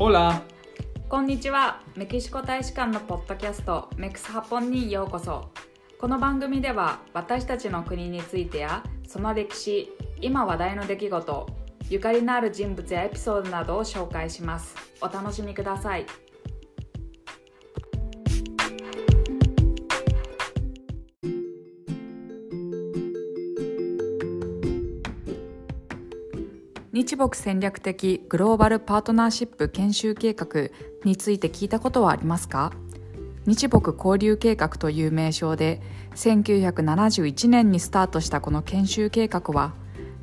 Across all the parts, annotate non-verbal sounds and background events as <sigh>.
オラこんにちは。メキシコ大使館のポッドキャストメクスハポンにようこそ。この番組では私たちの国についてやその歴史今話題の出来事ゆかりのある人物やエピソードなどを紹介します。お楽しみください。日木戦略的グローバルパートナーシップ研修計画について聞いたことはありますか？日木交流計画という名称で1971年にスタートしたこの研修計画は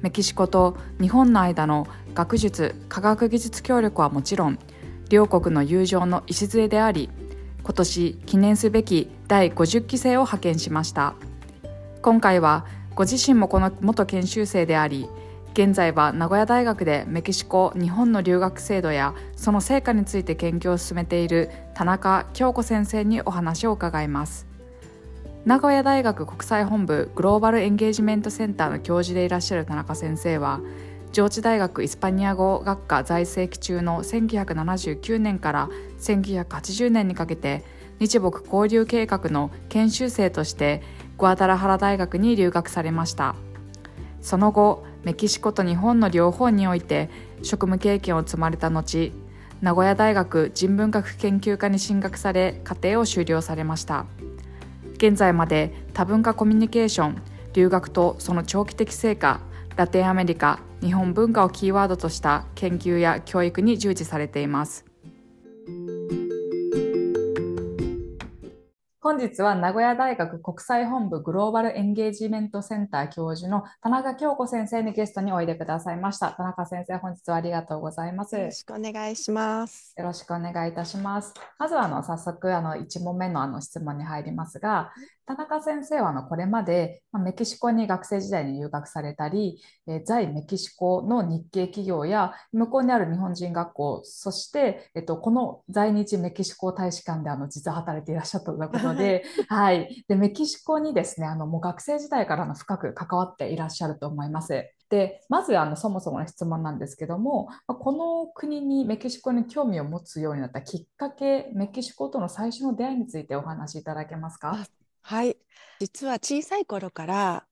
メキシコと日本の間の学術科学技術協力はもちろん両国の友情の礎であり今年記念すべき第50期生を派遣しました。今回はご自身もこの元研修生であり現在は名古屋大学でメキシコ日本の留学制度やその成果について研究を進めている田中京子先生にお話を伺います。名古屋大学国際本部グローバルエンゲージメントセンターの教授でいらっしゃる田中先生は上智大学イスパニア語学科在籍中の1979年から1980年にかけて日木交流計画の研修生としてグアダラハラ大学に留学されました。その後メキシコと日本の両方において職務経験を積まれた後名古屋大学人文学研究科に進学され課程を修了されました。現在まで多文化コミュニケーション留学とその長期的成果ラテンアメリカ日本文化をキーワードとした研究や教育に従事されています。本日は名古屋大学国際本部グローバルエンゲージメントセンター教授の田中京子先生にゲストにおいでくださいました。田中先生、本日はありがとうございます。よろしくお願いします。よろしくお願いいたします。まずはあの早速あの1問目のあの質問に入りますが、田中先生はあのこれまで、まメキシコに学生時代に留学されたり、え在メキシコの日系企業や向こうにある日本人学校、そして、えっと、この在日メキシコ大使館であの実は働いていらっしゃったということで、<laughs> はい、でメキシコにですねあのもう学生時代からの深く関わっていらっしゃると思います。でまずあのそもそもの質問なんですけどもこの国にメキシコに興味を持つようになったきっかけメキシコとの最初の出会いについてお話しいただけますか？はい。実は小さい頃から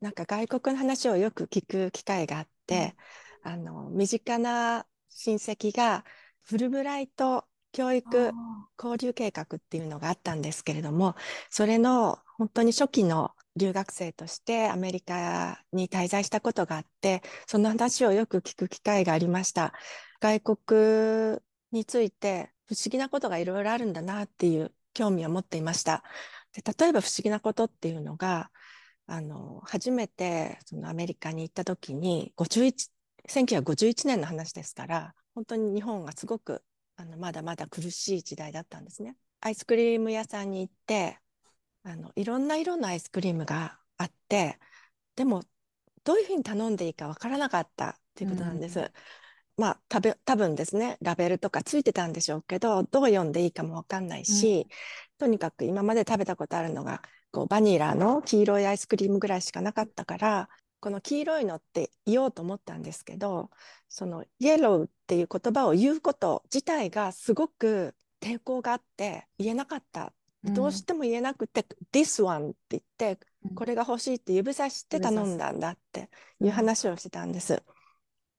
なんか外国の話をよく聞く機会があって、うん、あの身近な親戚がフルブライト教育交流計画っていうのがあったんですけれどもそれの本当に初期の留学生としてアメリカに滞在したことがあってその話をよく聞く機会がありました。外国について不思議なことがいろいろあるんだなっていう興味を持っていましたで例えば不思議なことっていうのがあの初めてそのアメリカに行った時に51 1951年の話ですから本当に日本がすごくあのまだまだ苦しい時代だったんですね。アイスクリーム屋さんに行ってあのいろんな色のアイスクリームがあってでもどういうふうに頼んでいいかわからなかったっていうことなんです。うん、まあ多分多分ですねラベルとかついてたんでしょうけどどう読んでいいかもわかんないし、うん、とにかく今まで食べたことあるのがこうバニラの黄色いアイスクリームぐらいしかなかったからこの黄色いのって言おうと思ったんですけどそのイエローっていう言葉を言うこと自体がすごく抵抗があって言えなかった、うん、どうしても言えなくて「This one」って言って、これが欲しいって指さして頼んだんだっていう話をしてたんです。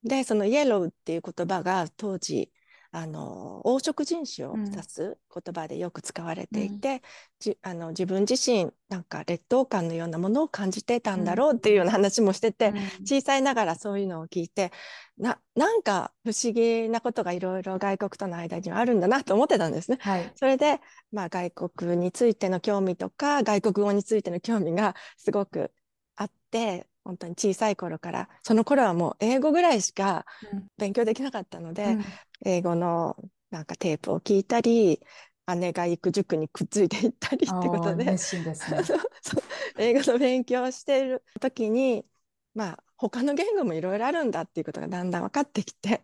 でそのイエローっていう言葉が当時あの黄色人種を指す言葉でよく使われていて、うん、あの自分自身なんか劣等感のようなものを感じてたんだろうっていうような話もしてて、うん、小さいながらそういうのを聞いてななんか不思議なことがいろいろ外国との間にはあるんだなと思ってたんですね。はい、それで、まあ、外国についての興味とか外国語についての興味がすごくあって本当に小さい頃からその頃はもう英語ぐらいしか勉強できなかったので、うん、英語のなんかテープを聞いたり姉が行く塾にくっついていったりってことでね。<laughs> 英語の勉強をしている時にまあ他の言語もいろいろあるんだっていうことがだんだん分かってきて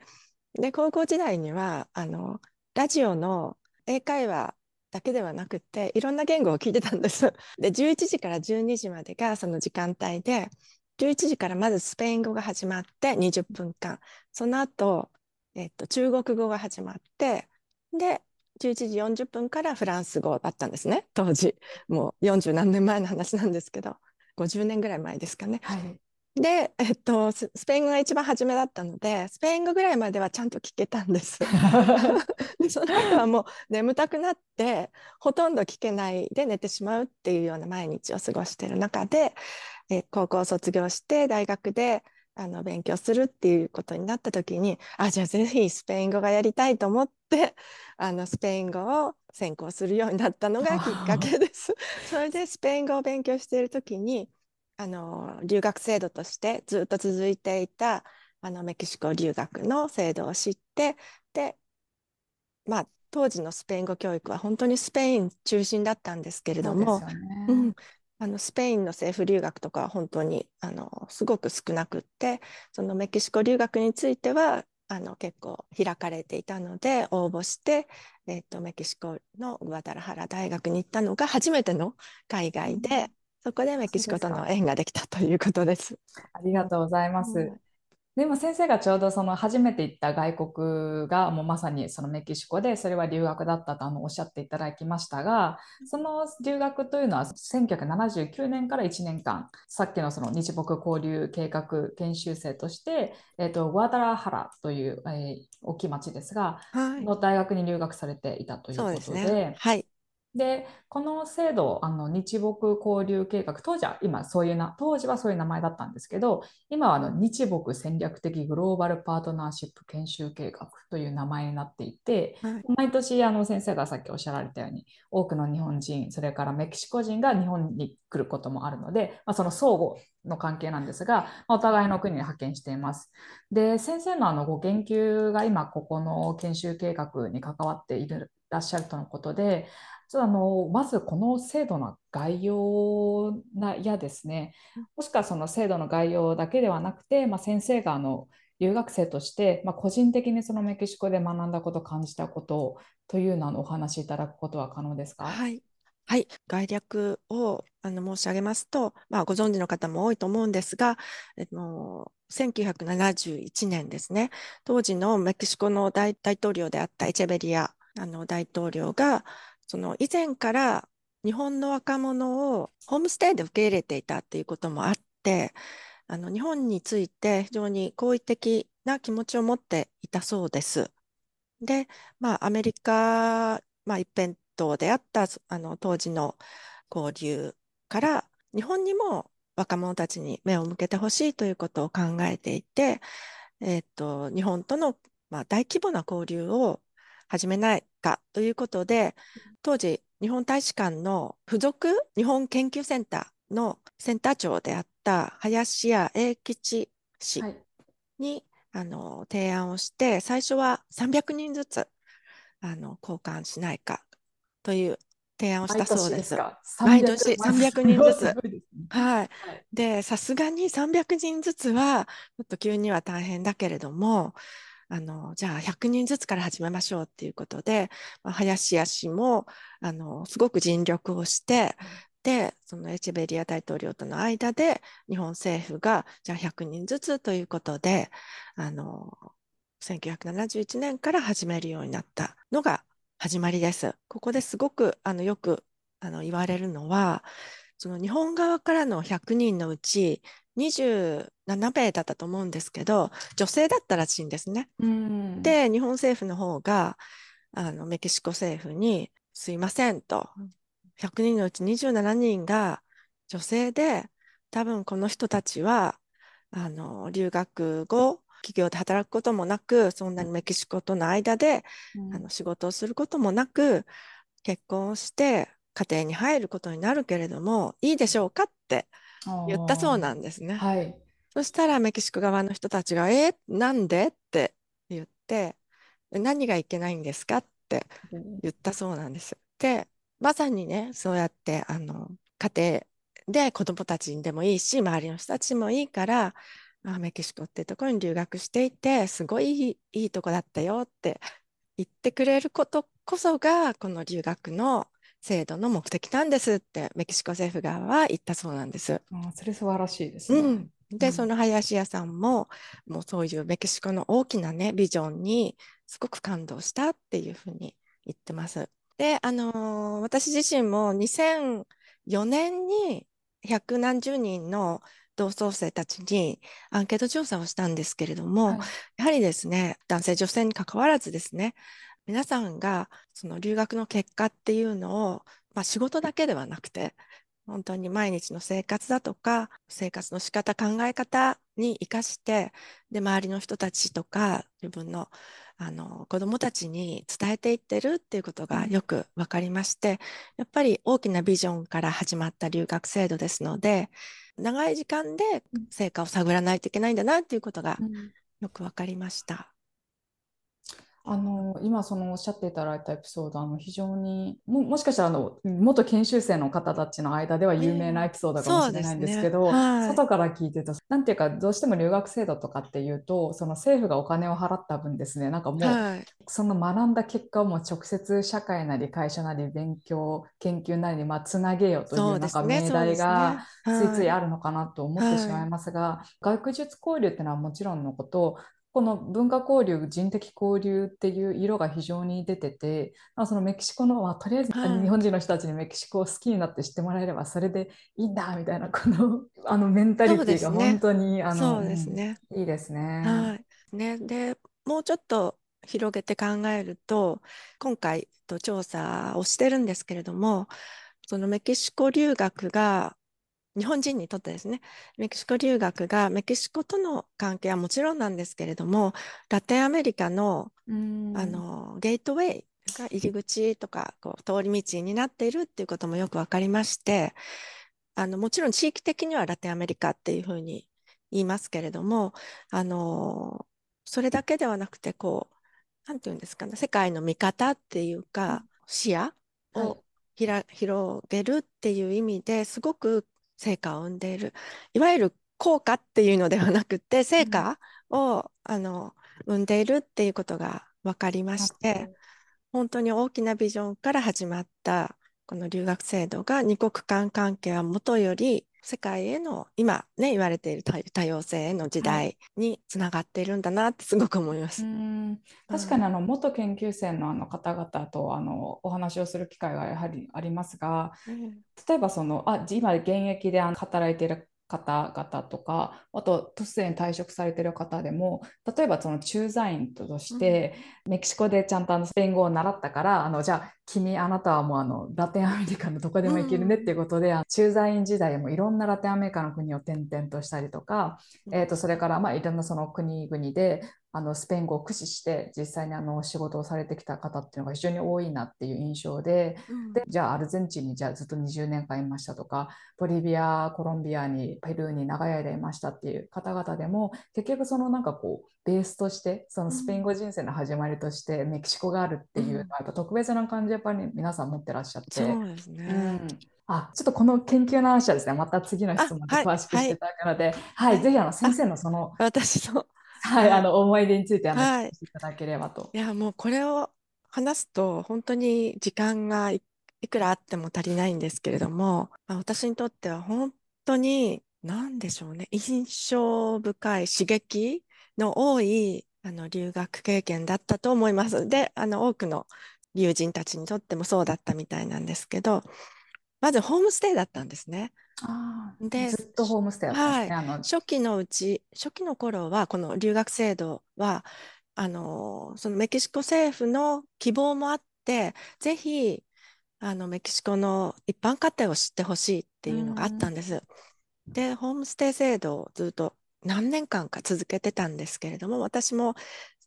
で高校時代にはあのラジオの英会話だけではなくていろんな言語を聞いてたんです。で11時から12時までがその時間帯で11時からまずスペイン語が始まって20分間。その後えっと、中国語が始まってで11時40分からフランス語だったんですね。当時。もう40何年前の話なんですけど。50年ぐらい前ですかね。はい、で、えっと、スペイン語が一番初めだったのでスペイン語ぐらいまではちゃんと聞けたんです。<laughs> でその後はもう眠たくなってほとんど聞けないで寝てしまうっていうような毎日を過ごしている中で、え高校を卒業して大学であの勉強するっていうことになった時にあじゃあぜひスペイン語がやりたいと思って <laughs> あのスペイン語を専攻するようになったのがきっかけです。<laughs> それでスペイン語を勉強している時にあの留学制度としてずっと続いていたあのメキシコ留学の制度を知ってでまあ当時のスペイン語教育は本当にスペイン中心だったんですけれども、ね、うん、あのスペインの政府留学とかは本当にあのすごく少なくってそのメキシコ留学についてはあの結構開かれていたので応募して、えーと、メキシコのグアダラハラ大学に行ったのが初めての海外で、そこでメキシコとの縁ができたということです。ありがとうございます。でも先生がちょうどその初めて行った外国がもうまさにそのメキシコでそれは留学だったとあのおっしゃっていただきましたがその留学というのは1979年から1年間さっきのその日木交流計画研修生として、えーと、グアダラハラという、えー、大きい町ですが、はい、の大学に留学されていたということで。でね、はいでこの制度あの日木交流計画当時は今そういうな当時はそういう名前だったんですけど今はあの日木戦略的グローバルパートナーシップ研修計画という名前になっていて、はい、毎年あの先生がさっきおっしゃられたように多くの日本人それからメキシコ人が日本に来ることもあるので、まあ、その相互の関係なんですが、まあ、お互いの国に派遣しています。で先生のあのご研究が今ここの研修計画に関わっているらっしゃるとのことでちょっとあのまずこの制度の概要なやですね、もしくはその制度の概要だけではなくて、まあ、先生があの留学生として、まあ、個人的にそのメキシコで学んだこと、感じたことというのをお話しいただくことは可能ですか？はい、はい、概略をあの申し上げますと、まあ、ご存知の方も多いと思うんですが、えっと、1971年ですね、当時のメキシコの大統領であったエチェベリアあの大統領が、その以前から日本の若者をホームステイで受け入れていたっていうこともあって、あの日本について非常に好意的な気持ちを持っていたそうです。で、まあ、アメリカ、まあ、一辺倒であったあの当時の交流から日本にも若者たちに目を向けてほしいということを考えていて、えーと、日本との、まあ、大規模な交流を始めないかということで、当時、日本大使館の付属日本研究センターのセンター長であった林家英吉氏に、はい、あの提案をして、最初は300人ずつあの交換しないかという提案をしたそうです。毎年300人ずつ。<laughs> はい。で、さすがに300人ずつは、ちょっと急には大変だけれども、あのじゃあ100人ずつから始めましょうっていうことで、まあ、林家氏もあのすごく尽力をして、でそのエチェベリア大統領との間で日本政府がじゃあ100人ずつということであの1971年から始めるようになったのが始まりです。ここですごくあのよくあの言われるのはその日本側からの100人のうち27名だったと思うんですけど女性だったらしいんですね。で日本政府の方があのメキシコ政府に「すいません」と100人のうち27人が女性で多分この人たちはあの留学後企業で働くこともなくそんなにメキシコとの間で、うん、あの仕事をすることもなく結婚をして家庭に入ることになるけれどもいいでしょうかって言ったそうなんですね。はい、そしたらメキシコ側の人たちが「えー、なんで?」って言って「何がいけないんですか?」って言ったそうなんです。でまさにねそうやってあの家庭で子どもたちにでもいいし周りの人たちもいいからあメキシコってところに留学していてすごいいいとこだったよって言ってくれることこそがこの留学の制度の目的なんですってメキシコ政府側は言ったそうなんです。あそれ素晴らしいですね。うんで、その林家さんも、もうそういうメキシコの大きなね、ビジョンにすごく感動したっていうふうに言ってます。で、あのー、私自身も2004年に百何十人の同窓生たちにアンケート調査をしたんですけれども、はい、やはりですね、男性女性に関わらずですね、皆さんがその留学の結果っていうのを、まあ、仕事だけではなくて、本当に毎日の生活だとか、生活の仕方、考え方に生かして、で、周りの人たちとか、自分のあの子どもたちに伝えていってるっていうことがよく分かりまして、やっぱり大きなビジョンから始まった留学制度ですので、長い時間で成果を探らないといけないんだなっていうことがよく分かりました。あの今そのおっしゃっていただいたエピソードあの非常にももしかしたらあの元研修生の方たちの間では有名なエピソードかもしれないんですけど、えーね。はい、外から聞いてるとなんていうかどうしても留学制度とかっていうとその政府がお金を払った分ですね。なんかもう、はい、その学んだ結果をもう直接社会なり会社なり勉強研究なりにまあつなげようというなんか命題がついついあるのかなと思ってしまいますが、はい、学術交流っていうのはもちろんのことこの文化交流人的交流っていう色が非常に出ててそのメキシコの、まあ、とりあえず日本人の人たちにメキシコを好きになって知ってもらえればそれでいいんだみたいなこの <laughs> あのメンタリティーが本当に、ね、あのそうですね、うん、いいですね。はい。ね。でもうちょっと広げて考えると今回と調査をしてるんですけれどもそのメキシコ留学が日本人にとってですね、メキシコ留学がメキシコとの関係はもちろんなんですけれども、ラテンアメリカのあのゲートウェイが入り口とかこう通り道になっているっていうこともよく分かりまして、あのもちろん地域的にはラテンアメリカっていうふうに言いますけれども、あのそれだけではなくてこう、なんていうんですかね、世界の見方っていうか、視野を、はい、広げるっていう意味ですごく成果を生んでいる。いわゆる効果っていうのではなくて成果を、うん、あの生んでいるっていうことが分かりまして、本当に大きなビジョンから始まったこの留学制度が二国間関係はもとより世界への今ね言われている多様性への時代につながっているんだなってすごく思います。確かにあの元研究生のあの方々とあのお話をする機会がやはりありますが、うん、例えばそのあ今現役で働いている方々とかあと突然退職されてる方でも例えばその駐在員として、うん、メキシコでちゃんとあのスペイン語を習ったからあのじゃあ君あなたはもうあのラテンアメリカのどこでも行けるねっていうことで、うん、駐在員時代もいろんなラテンアメリカの国を転々としたりとか、えー、とそれからまあいろんなその国々であのスペイン語を駆使して実際にあの仕事をされてきた方っていうのが非常に多いなっていう印象でうん、でじゃあアルゼンチンにじゃあずっと20年間いましたとかボリビアコロンビアにペルーに長い間いましたっていう方々でも結局そのなんかこうベースとしてそのスペイン語人生の始まりとしてメキシコがあるっていうのはやっぱ特別な感じやっぱり皆さん持ってらっしゃって。そうですね、うん。あちょっとこの研究の話はですねまた次の質問で詳しくしていただくので、はい、はい。はい、ぜひあの先生のその私のはい、あの思い出について話していただければと。いやもうこれを話すと本当に時間がいくらあっても足りないんですけれども、まあ、私にとっては本当に何でしょうね印象深い刺激の多いあの留学経験だったと思います。であの多くの友人たちにとってもそうだったみたいなんですけどまずホームステイだったんですね。でずっとホームステイだったんですね、はい、初期のうち初期の頃はこの留学制度はあのそのメキシコ政府の希望もあってぜひあのメキシコの一般家庭を知ってほしいっていうのがあったんです。でホームステイ制度をずっと何年間か続けてたんですけれども私も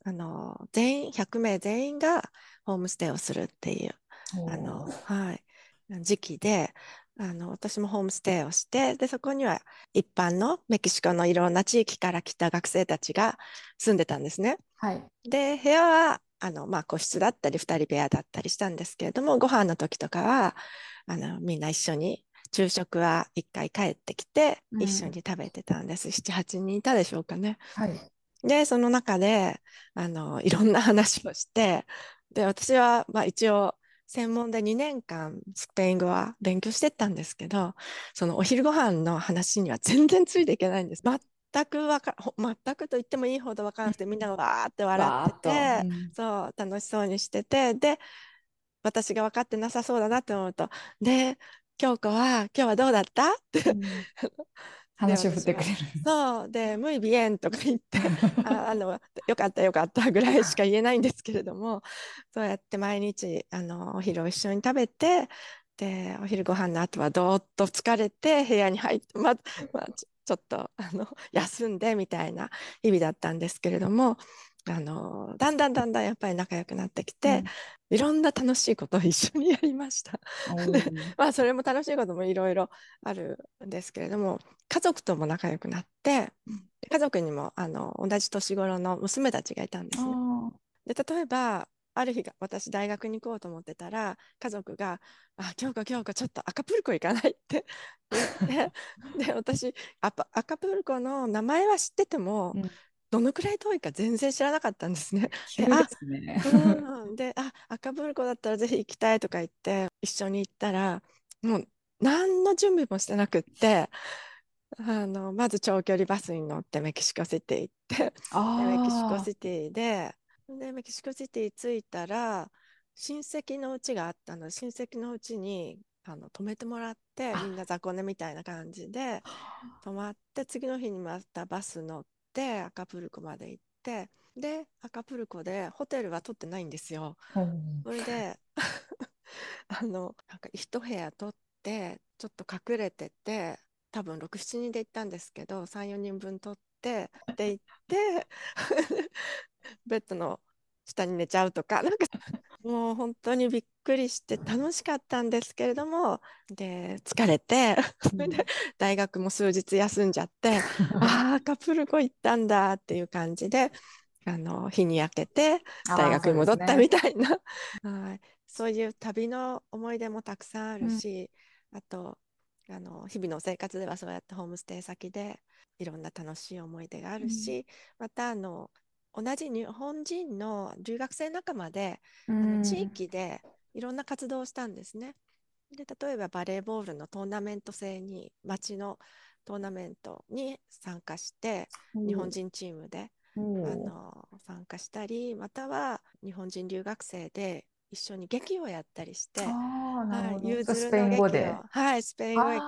あの全員100名全員がホームステイをするっていうあの、はい、時期であの私もホームステイをしてでそこには一般のメキシコのいろんな地域から来た学生たちが住んでたんですね。はい、で部屋はあの、まあ、個室だったり2人部屋だったりしたんですけれどもご飯の時とかはあのみんな一緒に昼食は1回帰ってきて一緒に食べてたんです、うん、78人いたでしょうかね。はい、でその中であのいろんな話をしてで私はまあ一応専門で2年間スペイン語は勉強してたんですけどそのお昼ご飯の話には全然ついていけないんです。全くわか全くと言ってもいいほど分からなくてみんながわーって笑ってて、うん、そう楽しそうにしててで私が分かってなさそうだなって思うとで京子は今日はどうだった？って、うん、<laughs> 話を振ってくれる。そうで「ムイビエン」とか言ってああの「よかったよかった」ぐらいしか言えないんですけれどもそうやって毎日あのお昼を一緒に食べてでお昼ご飯の後はどーっと疲れて部屋に入ってままあ、ちょっとあの休んでみたいな日々だったんですけれどもあのだんだんだんだんやっぱり仲良くなってきて、うん、いろんな楽しいことを一緒にやりました。<laughs> まあそれも楽しいこともいろいろあるんですけれども家族とも仲良くなって、うん、家族にもあの同じ年頃の娘たちがいたんですね。で例えばある日が私大学に行こうと思ってたら家族が「あ京子京子ちょっとアカプルコ行かない?」って言って <laughs> で私アカプルコの名前は知ってても、うん、どのくらい遠いか全然知らなかったんですね。<laughs> であ、ね、うん、であアカプルコだったらぜひ行きたいとか言って一緒に行ったらもう何の準備もしてなくってあのまず長距離バスに乗ってメキシコシティ行ってメキシコシティででメキシコシティ着いたら親戚のうちがあったの親戚のうちにあの泊めてもらってみんな雑魚寝みたいな感じで泊まって次の日にまたバス乗ってアカプルコまで行ってでアカプルコでホテルは取ってないんですよ。それで <laughs> あのなんか一部屋取ってちょっと隠れてて多分67人で行ったんですけど34人分取ってで行って <laughs> ベッドの下に寝ちゃうとかなんかもう本当にびっくりして楽しかったんですけれどもで疲れてそれ <laughs> で大学も数日休んじゃって <laughs> ああカプルコ行ったんだっていう感じであの日に焼けて大学に戻ったみたいな、ね、<laughs> はい。そういう旅の思い出もたくさんあるし、うん、あとあの日々の生活ではそうやってホームステイ先でいろんな楽しい思い出があるし、うん、またあの同じ日本人の留学生仲間で、あの地域でいろんな活動をしたんですね。で例えばバレーボールのトーナメント制に町のトーナメントに参加して、日本人チームで、あの参加したりまたは日本人留学生で一緒に劇をやったりして、はい、ユーズルの劇をはい、スペイン語劇を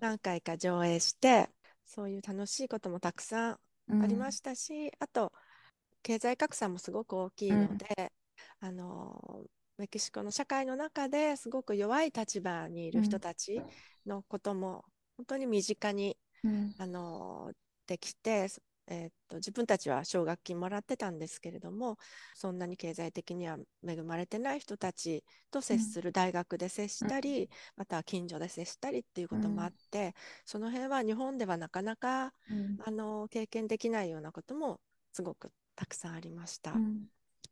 何回か上映してそういう楽しいこともたくさんありましたし、うん、あと経済格差もすごく大きいので、うん、あのメキシコの社会の中ですごく弱い立場にいる人たちのことも本当に身近に、うん、あのできてえー、っと自分たちは奨学金もらってたんですけれどもそんなに経済的には恵まれてない人たちと接する大学で接したり、うん、または近所で接したりっていうこともあって、うん、その辺は日本ではなかなか、うん、あの経験できないようなこともすごくたくさんありました。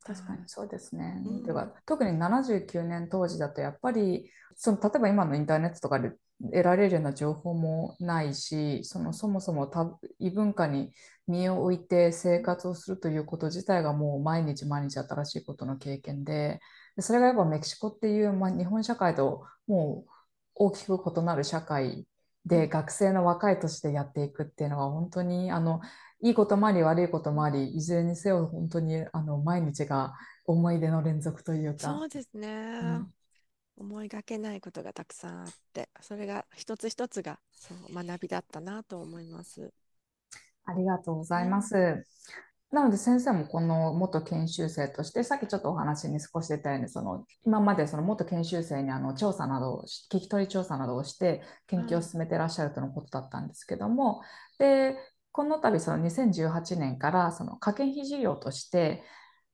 確かにそうですね。うん、てか特に79年当時だとやっぱりその例えば今のインターネットとかで得られるような情報もないしそのそもそも多異文化に身を置いて生活をするということ自体がもう毎日毎日新しいことの経験ででそれがやっぱメキシコっていう、まあ、日本社会ともう大きく異なる社会で学生の若い年でやっていくっていうのは本当にあのいいこともあり悪いこともありいずれにせよ本当にあの毎日が思い出の連続というか。そうですね、うん思いがけないことがたくさんあってそれが一つ一つがそう学びだったなと思います。ありがとうございます。うんなので先生もこの元研修生としてさっきちょっとお話に少し出たようにその今までその元研修生にあの調査などを聞き取り調査などをして研究を進めてらっしゃるとのことだったんですけども、でこの度その2018年からその可研費事業として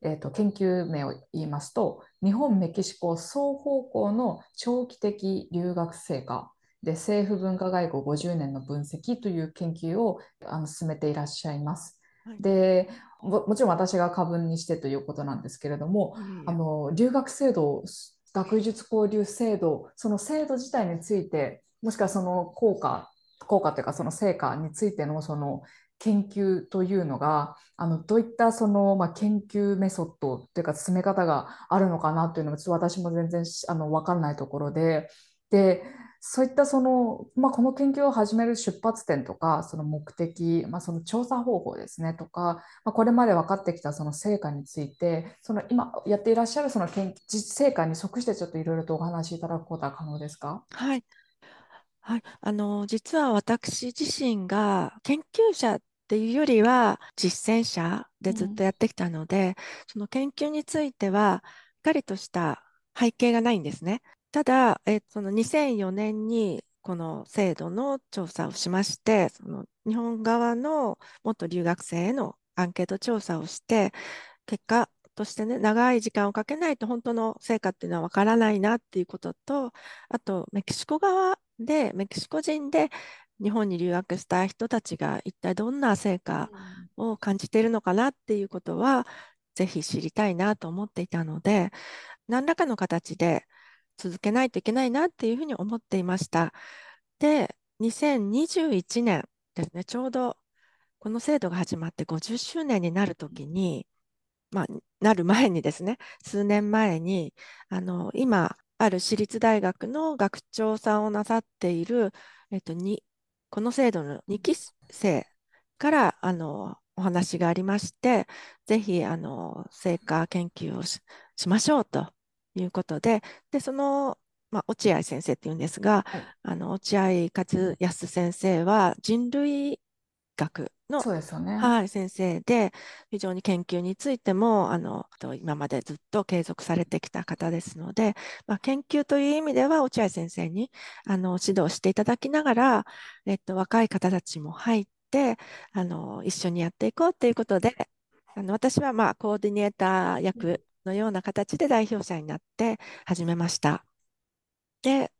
えーと、研究名を言いますと日本メキシコ双方向の長期的留学生活で政府文化外交50年の分析という研究をあの進めていらっしゃいます。はい、でもちろん私が過分にしてということなんですけれども、あの留学制度学術交流制度その制度自体についてもしくはその効果効果というかその成果についてのその研究というのがあのどういったその、まあ、研究メソッドというか進め方があるのかなというのがちょっと私も全然あの分からないところで。でそういったその、まあ、この研究を始める出発点とか、その目的、まあ、その調査方法ですねとか、まあ、これまで分かってきたその成果について、その今やっていらっしゃるその研実成果に即してちょっといろいろとお話しいただくことは可能ですか？はい。はい。あの、実は私自身が研究者っていうよりは実践者でずっとやってきたので、その研究については、しっかりとした背景がないんですね。ただ、えその2004年にこの制度の調査をしまして、その日本側の元留学生へのアンケート調査をして、結果としてね、長い時間をかけないと本当の成果っていうのはわからないなっていうことと、あとメキシコ側で、メキシコ人で日本に留学した人たちが一体どんな成果を感じているのかなっていうことは、ぜひ知りたいなと思っていたので、何らかの形で続けないといけないなっていうふうに思っていました。で、2021年ですね、ちょうどこの制度が始まって50周年になるときに、まあ、なる前にですね、数年前に、あの、今、ある私立大学の学長さんをなさっている、えっと、この制度の2期生からあのお話がありまして、ぜひあの成果研究をしましょうということで、でその、まあ、落合先生っていうんですが、はい、あの落合勝康先生は人類学の、ね、はい、先生で、非常に研究についてもあの今までずっと継続されてきた方ですので、まあ、研究という意味では落合先生にあの指導していただきながら、えっと、若い方たちも入ってあの一緒にやっていこうということで、あの私はまあコーディネーター役のような形で代表者になって始めました。で、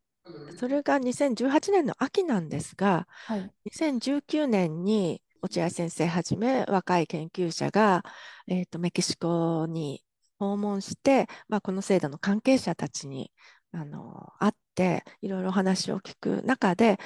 それが2018年の秋なんですが、はい、2019年に落合先生はじめ若い研究者が、えーと、メキシコに訪問して、まあ、この制度の関係者たちにあの会っていろいろ話を聞く中で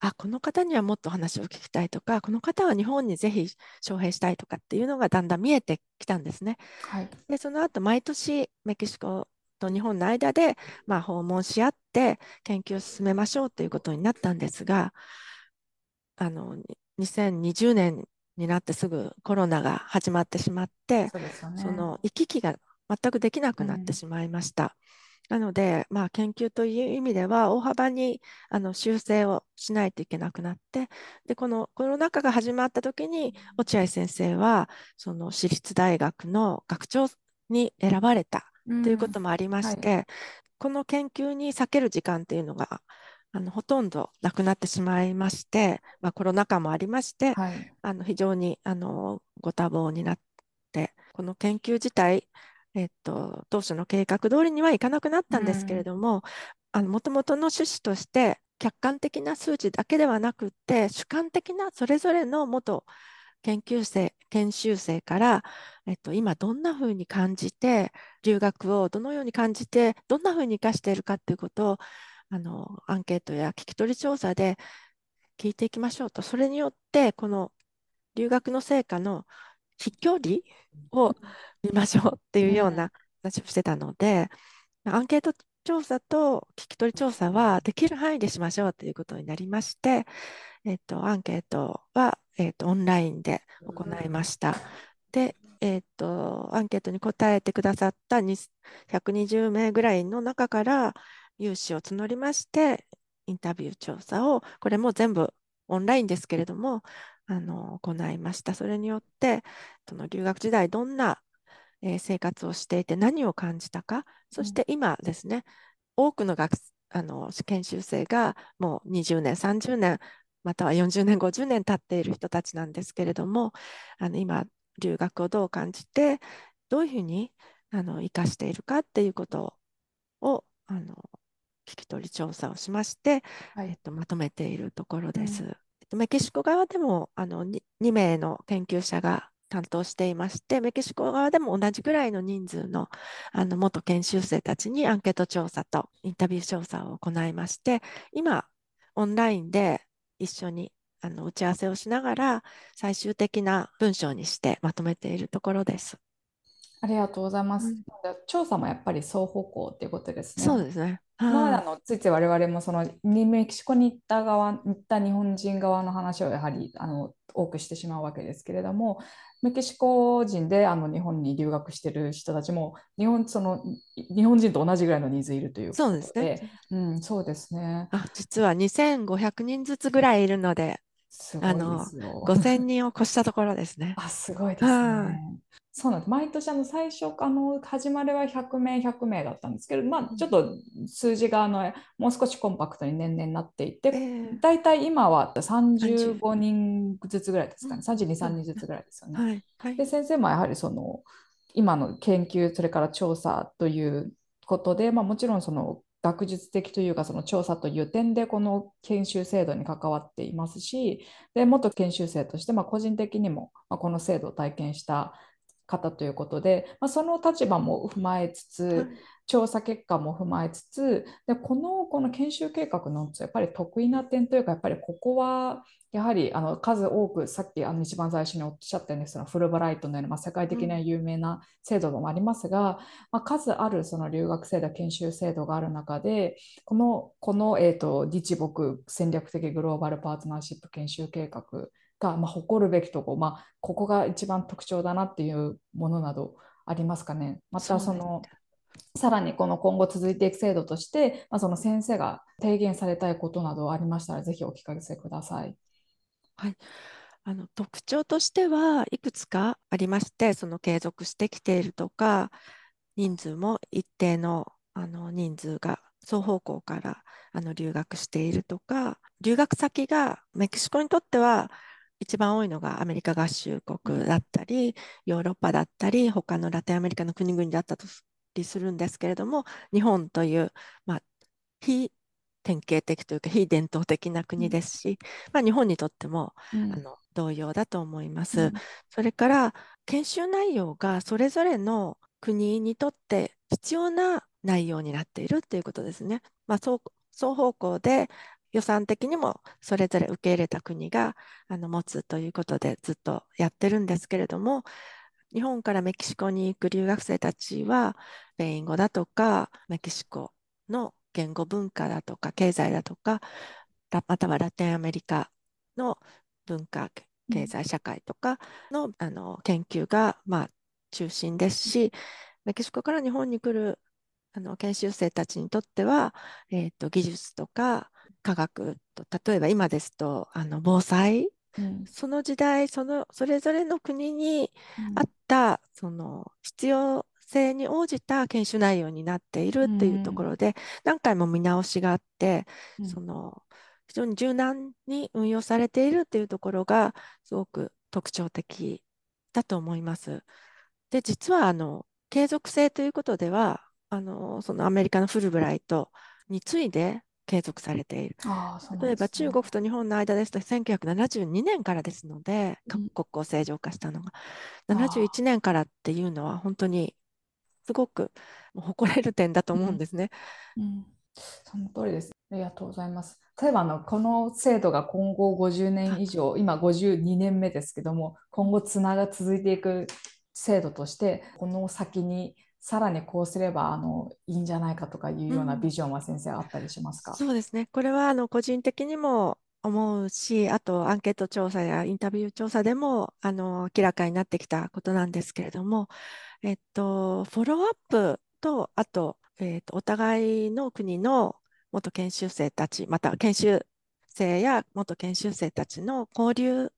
あこの方にはもっと話を聞きたいとかこの方は日本にぜひ招聘したいとかっていうのがだんだん見えてきたんですね。はい、でその後毎年メキシコと日本の間で、まあ、訪問し合って研究を進めましょうということになったんですがあの2020年になってすぐコロナが始まってしまってそ、ね,、の行き来が全くできなくなってしまいました。うん、なので、まあ、研究という意味では大幅にあの修正をしないといけなくなってでこのコロナ禍が始まった時に落合先生はその私立大学の学長に選ばれたということもありまして、うんはい、この研究に避ける時間っていうのがあのほとんどなくなってしまいまして、まあ、コロナ禍もありまして、はい、あの非常にあのご多忙になってこの研究自体、えっと、当初の計画通りにはいかなくなったんですけれどももともとの趣旨として客観的な数値だけではなくて主観的なそれぞれの元研究生研修生から、えっと、今どんなふうに感じて留学をどのように感じてどんなふうに生かしているかということをあのアンケートや聞き取り調査で聞いていきましょうと。それによってこの留学の成果の飛距離を見ましょうっていうような話をしてたので、アンケート調査と聞き取り調査はできる範囲でしましょうということになりまして、えっと、アンケートは、えっと、オンラインで行いました。で、えっと、アンケートに答えてくださった120名ぐらいの中から、有志を募りまして、インタビュー調査を、これも全部オンラインですけれども、あの行いました。それによって、その留学時代、どんな、えー、生活をしていて何を感じたか、そして今ですね、うん、多くの学あの研修生がもう20年、30年、または40年、50年経っている人たちなんですけれども、あの今、留学をどう感じて、どういうふうにあの生かしているかっていうことをあの聞き取り調査をしまして、はい、えっと、まとめているところです。うん、えっと、メキシコ側でもあの 2, 2名の研究者が担当していまして、メキシコ側でも同じぐらいの人数のあの元研修生たちにアンケート調査とインタビュー調査を行いまして、今、オンラインで一緒にあの打ち合わせをしながら最終的な文章にしてまとめているところです。ありがとうございます。うん、調査もやっぱり双方向っていうことですね。そうですね。今まであのついつい我々もそのメキシコに行った側行った日本人側の話をやはりあの多くしてしまうわけですけれどもメキシコ人であの日本に留学してる人たちも日本その日本人と同じぐらいのニーズいるというそうですね。うん、そうですね。あ実は2500人ずつぐらいいるので、あの5000人を越したところですね。あすごいですね。そうなんです。毎年あの最初あの始まりは100名100名だったんですけど、まあ、ちょっと数字があのもう少しコンパクトに年々なっていて、えー、大体今は35人ずつぐらいですかね。32、3人ずつぐらいですよね。はいはい、で先生もやはりその今の研究それから調査ということで、まあ、もちろんその学術的というかその調査という点でこの研修制度に関わっていますしで元研修生としてまあ個人的にもまあこの制度を体験した方ということで、まあ、その立場も踏まえつつ、はい、調査結果も踏まえつつでこのこの研修計画のやっぱり得意な点というかやっぱりここはやはりあの数多くさっきあの一番最初におっしゃったようにそのフルブライトのような、まあ、世界的な有名な制度もありますが、うん、まあ、数あるその留学制度研修制度がある中でこのこの、えーと、日木戦略的グローバルパートナーシップ研修計画が、まあ、誇るべきとこ、まあ、ここが一番特徴だなっていうものなどありますかね。またそのさらにこの今後続いていく制度として、まあ、その先生が提言されたいことなどありましたら、ぜひお聞かせください。はい、あの特徴としてはいくつかありまして、その継続してきているとか、人数も一定のあの人数が双方向からあの留学しているとか、留学先がメキシコにとっては一番多いのがアメリカ合衆国だったり、ヨーロッパだったり、他のラテンアメリカの国々だったりするんですけれども、日本という、まあ、非典型的というか非伝統的な国ですし、まあ、日本にとっても、うん、あの同様だと思います。うん、それから研修内容がそれぞれの国にとって必要な内容になっているということですね。まあ、双方向で予算的にもそれぞれ受け入れた国があの持つということでずっとやってるんですけれども、日本からメキシコに行く留学生たちは、スペイン語だとか、メキシコの言語文化だとか、経済だとか、またはラテンアメリカの文化、経済社会とかの、あの研究が、まあ、中心ですし、メキシコから日本に来るあの研修生たちにとっては、えーと技術とか科学と例えば今ですとあの防災、うん、その時代そのそれぞれの国にあった、うん、その必要性に応じた研修内容になっているっていうところで、うん、何回も見直しがあって、その非常に柔軟に運用されているっていうところがすごく特徴的だと思います。で実はあの継続性ということではあのそのアメリカのフルブライトに次いで継続されている。ね、例えば中国と日本の間ですと1972年からですので、各国を正常化したのが、うん、71年からっていうのは本当にすごく誇れる点だと思うんですね。うん、うん、その通りです。ありがとうございます。例えばあのこの制度が今後50年以上、今52年目ですけども今後つなが続いていく制度としてこの先にさらにこうすればあのいいんじゃないかとかいうようなビジョンは先生あったりしますか、うん、そうですね。これはあの個人的にも思うし、あとアンケート調査やインタビュー調査でもあの明らかになってきたことなんですけれども、えっと、フォローアップと、あと、えっと、お互いの国の元研修生たち、また研修生や元研修生たちの交流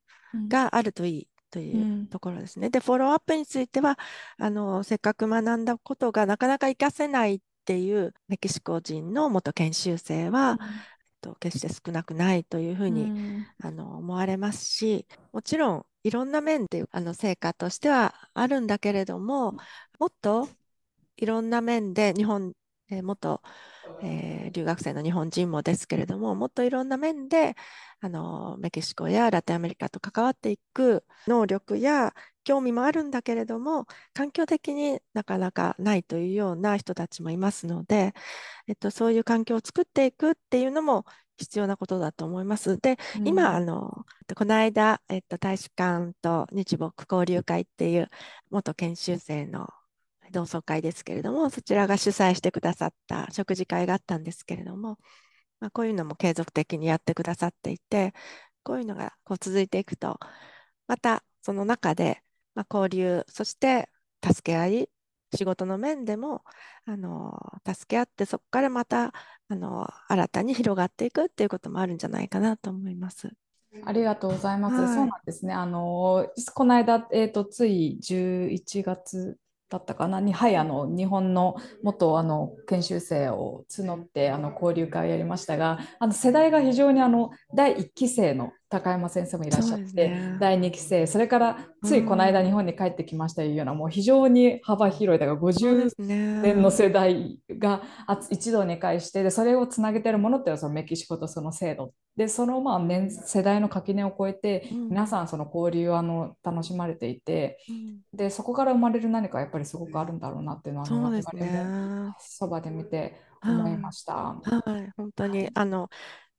があるといいというところですね。うん、で、フォローアップについてはあの、せっかく学んだことがなかなか活かせないっていうメキシコ人の元研修生は、うん、と決して少なくないというふうに、うん、あの思われますし、もちろんいろんな面であの成果としてはあるんだけれども、もっといろんな面で日本、えー、元えー、留学生の日本人もですけれども、もっといろんな面であのメキシコやラテンアメリカと関わっていく能力や興味もあるんだけれども、環境的になかなかないというような人たちもいますので、えっと、そういう環境を作っていくっていうのも必要なことだと思います。で、うん、今あの、この間、えっと、大使館と日木交流会っていう元研修生の同窓会ですけれども、そちらが主催してくださった食事会があったんですけれども、まあ、こういうのも継続的にやってくださっていて、こういうのがこう続いていくと、またその中で、まあ、交流、そして助け合い、仕事の面でもあの助け合って、そこからまたあの新たに広がっていくっていうこともあるんじゃないかなと思います。ありがとうございます。はい、そうなんですね。あのこの間、えーと、つい11月だったかな？に、はい、あの日本の元あの研修生を募ってあの交流会をやりましたが、あの世代が非常にあの第1期生の高山先生もいらっしゃって、ね、第2期生それからついこの間日本に帰ってきましたいうような、もう非常に幅広いだから50年の世代が一堂に会してでそれをつなげてるものっていうのはそのメキシコとその制度。でそのまあ年世代の垣根を越えて、皆さんその交流をあの楽しまれていて、うん、でそこから生まれる何かやっぱりすごくあるんだろうなっていうのはそうですね。そばで見て思いました。はい、はい、本当にあの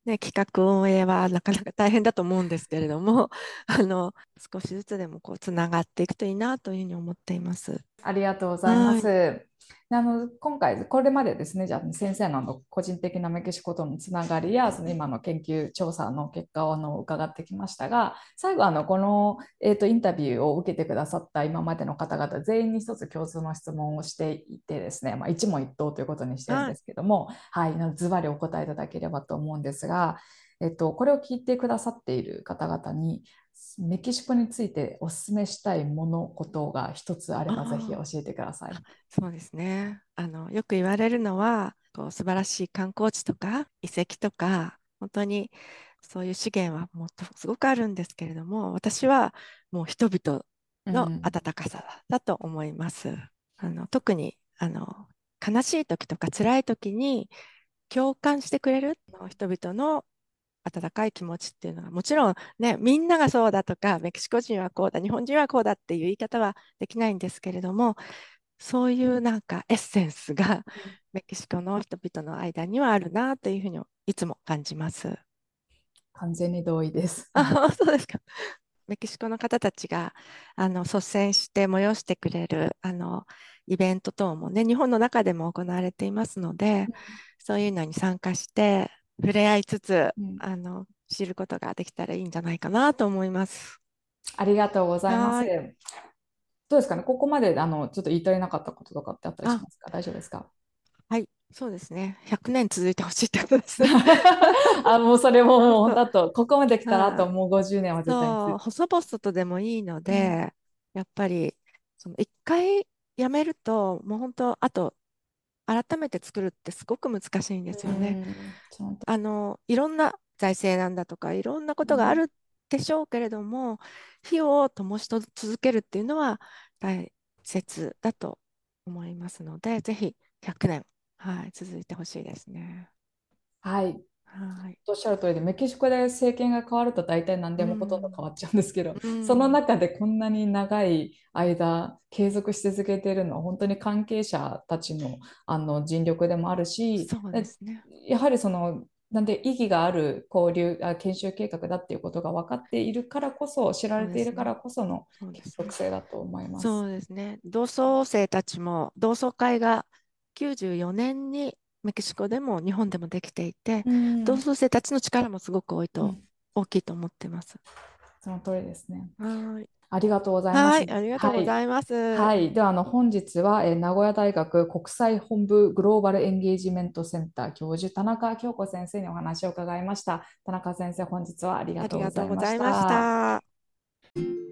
ね、企画運営はなかなか大変だと思うんですけれども、あの少しずつでもこうつながっていくといいなというふうに思っています。ありがとうございます。はいあの今回これまでですねじゃあ先生のの個人的なメキシコとのつながりやその今の研究調査の結果をあの伺ってきましたが最後あのこの、えーと、インタビューを受けてくださった今までの方々全員に一つ共通の質問をしていてですね、まあ、一問一答ということにしてるんですけども、はい、はい、ズバリお答えいただければと思うんですが、えっと、これを聞いてくださっている方々にメキシコについてお勧めしたいものことが一つあればぜひ教えてください。そうですねあのよく言われるのはこう素晴らしい観光地とか遺跡とか本当にそういう資源はもっとすごくあるんですけれども私はもう人々の温かさだと思います。うん、あの特にあの悲しい時とか辛い時に共感してくれる人々の温かい気持ちっていうのはもちろんねみんながそうだとかメキシコ人はこうだ日本人はこうだっていう言い方はできないんですけれどもそういうなんかエッセンスがメキシコの人々の間にはあるなというふうにいつも感じます。完全に同意です。あそうですか。メキシコの方たちがあの率先して催してくれるあのイベント等もね日本の中でも行われていますので、うん、そういうのに参加して触れ合いつつ、うん、あの知ることができたらいいんじゃないかなと思います。ありがとうございます。どうですかね、ここまであのちょっと言い足りなかったこととかってあったりしますか？大丈夫ですか？はい、そうですね。100年続いてほしいってことです。<laughs> あ、もうそれももうだと、ここまで来たらあともう50年は絶対に。細々とでもいいので、うん、やっぱりその1回やめると、もう本当、あと改めて作るってすごく難しいんですよね。あのいろんな財政なんだとかいろんなことがあるでしょうけれども、火を灯し続けるっていうのは大切だと思いますので、ぜひ100年、はい、続いてほしいですね。はい、はい、おっしゃる通りでメキシコで政権が変わると大体何でもほとんど変わっちゃうんですけど、うん、その中でこんなに長い間継続し続けているのは本当に関係者たちのあの尽力でもあるし、ね、やはりそのなんで意義がある交流あ研修計画だっていうことが分かっているからこそ知られているからこその結束性だと思います。そうですね。同窓生たちも同窓会が94年にメキシコでも日本でもできていて、うん、同窓生たちの力もすごく多いと、うん、大きいと思ってます。その通りですね。はいありがとうございます。はい、ありがとうございます。はい、はい、ではあの本日は、えー、名古屋大学国際本部グローバルエンゲージメントセンター教授田中京子先生にお話を伺いました。田中先生、本日はありがとうございました。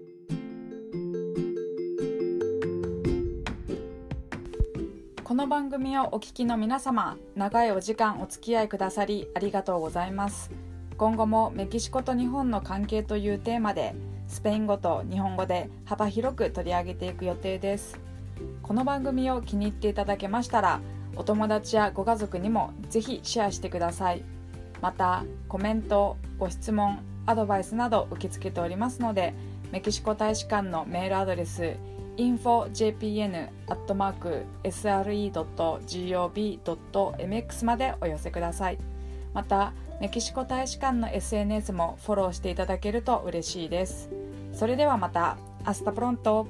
この番組をお聞きの皆様、長いお時間お付き合いくださりありがとうございます。今後もメキシコと日本の関係というテーマで、スペイン語と日本語で幅広く取り上げていく予定です。この番組を気に入っていただけましたら、お友達やご家族にもぜひシェアしてください。また、コメント、ご質問、アドバイスなど受け付けておりますので、メキシコ大使館のメールアドレス、infojpn.sre.gov.mx までお寄せください。また、メキシコ大使館の SNS もフォローしていただけると嬉しいです。それではまた、 Hasta pronto